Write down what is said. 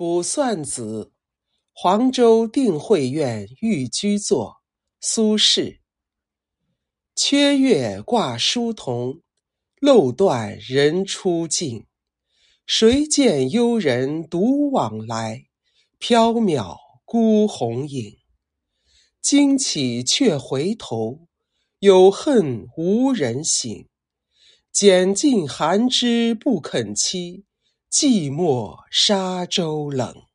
卜算子·黄州定慧院寓居作，苏轼。缺月挂疏桐，漏断人初静。谁见幽人独往来，缥缈孤鸿影。惊起却回头，有恨无人省。拣尽寒枝不肯栖，寂寞沙洲冷。